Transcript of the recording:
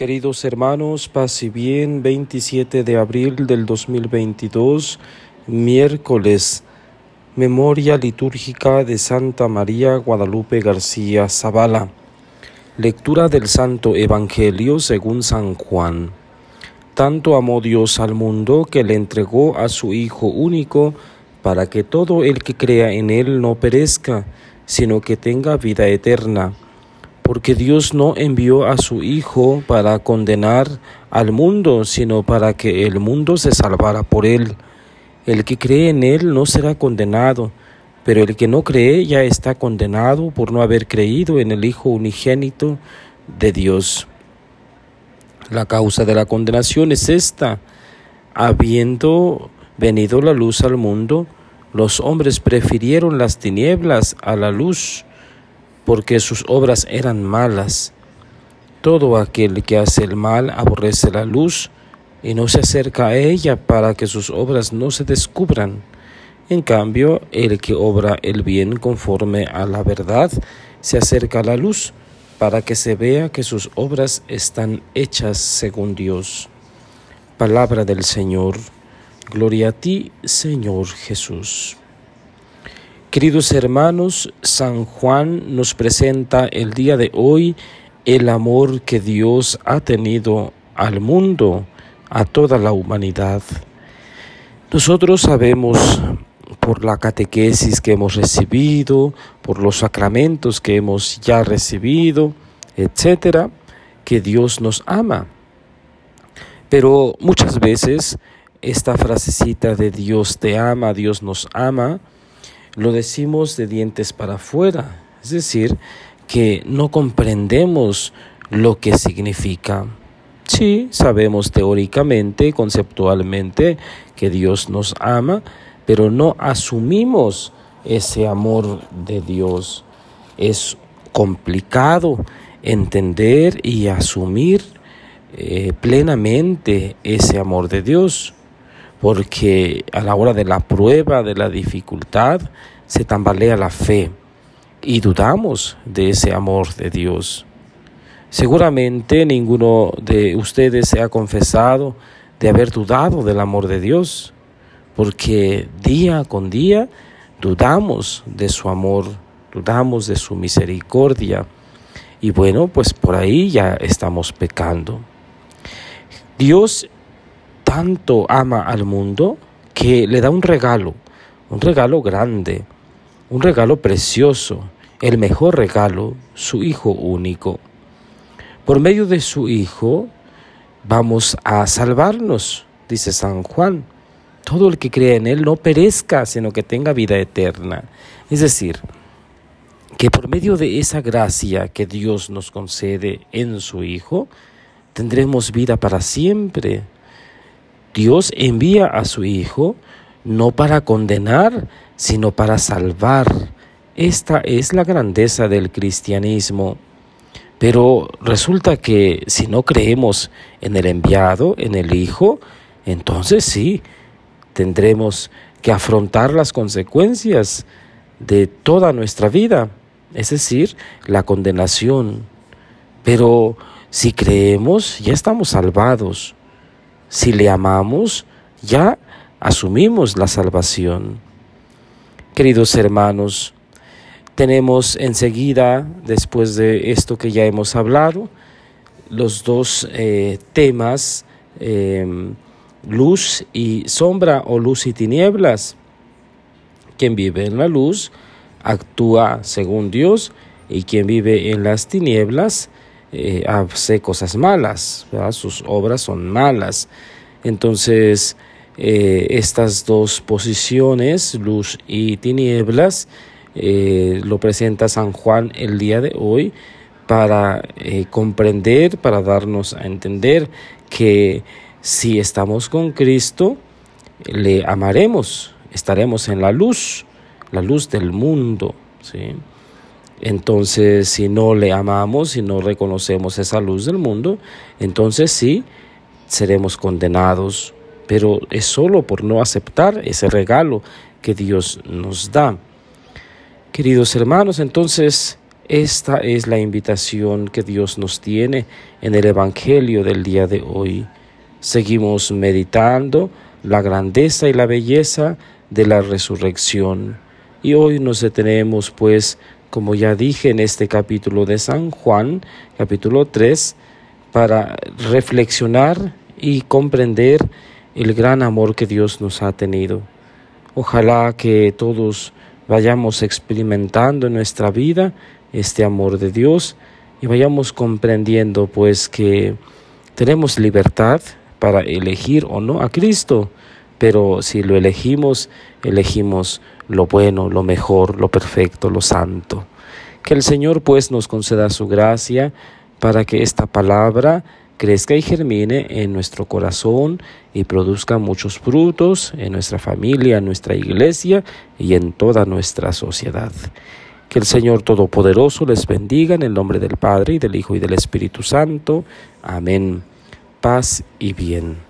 Queridos hermanos, paz y bien, 27 de abril del 2022, miércoles, memoria litúrgica de Santa María Guadalupe García Zavala. Lectura del Santo Evangelio según San Juan. Tanto amó Dios al mundo que le entregó a su Hijo único para que todo el que crea en Él no perezca, sino que tenga vida eterna porque Dios no envió a su Hijo para condenar al mundo, sino para que el mundo se salvara por él. El que cree en él no será condenado, pero el que no cree ya está condenado por no haber creído en el Hijo unigénito de Dios. La causa de la condenación es esta. Habiendo venido la luz al mundo, los hombres prefirieron las tinieblas a la luz porque sus obras eran malas. Todo aquel que hace el mal aborrece la luz y no se acerca a ella para que sus obras no se descubran. En cambio, el que obra el bien conforme a la verdad se acerca a la luz para que se vea que sus obras están hechas según Dios. Palabra del Señor. Gloria a ti, Señor Jesús. Queridos hermanos, San Juan nos presenta el día de hoy el amor que Dios ha tenido al mundo, a toda la humanidad. Nosotros sabemos por la catequesis que hemos recibido, por los sacramentos que hemos ya recibido, etcétera, que Dios nos ama. Pero muchas veces esta frasecita de Dios te ama, Dios nos ama, lo decimos de dientes para afuera, es decir, que no comprendemos lo que significa. Sí, sabemos teóricamente, conceptualmente, que Dios nos ama, pero no asumimos ese amor de Dios. Es complicado entender y asumir eh, plenamente ese amor de Dios porque a la hora de la prueba, de la dificultad, se tambalea la fe y dudamos de ese amor de Dios. Seguramente ninguno de ustedes se ha confesado de haber dudado del amor de Dios, porque día con día dudamos de su amor, dudamos de su misericordia, y bueno, pues por ahí ya estamos pecando. Dios tanto ama al mundo que le da un regalo, un regalo grande, un regalo precioso, el mejor regalo, su Hijo único. Por medio de su Hijo vamos a salvarnos, dice San Juan. Todo el que cree en Él no perezca, sino que tenga vida eterna. Es decir, que por medio de esa gracia que Dios nos concede en su Hijo, tendremos vida para siempre. Dios envía a su Hijo no para condenar, sino para salvar. Esta es la grandeza del cristianismo. Pero resulta que si no creemos en el enviado, en el Hijo, entonces sí, tendremos que afrontar las consecuencias de toda nuestra vida, es decir, la condenación. Pero si creemos, ya estamos salvados. Si le amamos, ya asumimos la salvación. Queridos hermanos, tenemos enseguida, después de esto que ya hemos hablado, los dos eh, temas, em, luz y sombra o luz y tinieblas. Quien vive en la luz actúa según Dios y quien vive en las tinieblas eh, hace cosas malas, sus obras son malas. Entonces, eh, estas dos posiciones, luz y tinieblas, eh, lo presenta San Juan el día de hoy para comprender, para darnos a entender que si estamos con Cristo, le amaremos, estaremos en la luz, la luz del mundo. ¿sí? Entonces, si no le amamos, si no reconocemos esa luz del mundo, entonces sí, seremos condenados, pero es solo por no aceptar ese regalo que Dios nos da. Queridos hermanos, entonces Esta es la invitación que Dios nos tiene en el Evangelio del día de hoy. Seguimos meditando la grandeza y la belleza de la resurrección. Y hoy nos detenemos, pues, como ya dije en este capítulo de San Juan, capítulo 3, para reflexionar y comprender el gran amor que Dios nos ha tenido. Ojalá que todos vayamos experimentando en nuestra vida este amor de Dios y vayamos comprendiendo pues que tenemos libertad para elegir o no a Cristo, pero si lo elegimos, elegimos lo bueno, lo mejor, lo perfecto, lo santo. Que el Señor pues nos conceda su gracia para que esta palabra crezca y germine en nuestro corazón y produzca muchos frutos en nuestra familia, en nuestra iglesia y en toda nuestra sociedad. Que el Señor Todopoderoso les bendiga en el nombre del Padre y del Hijo y del Espíritu Santo. Amén. Paz y bien.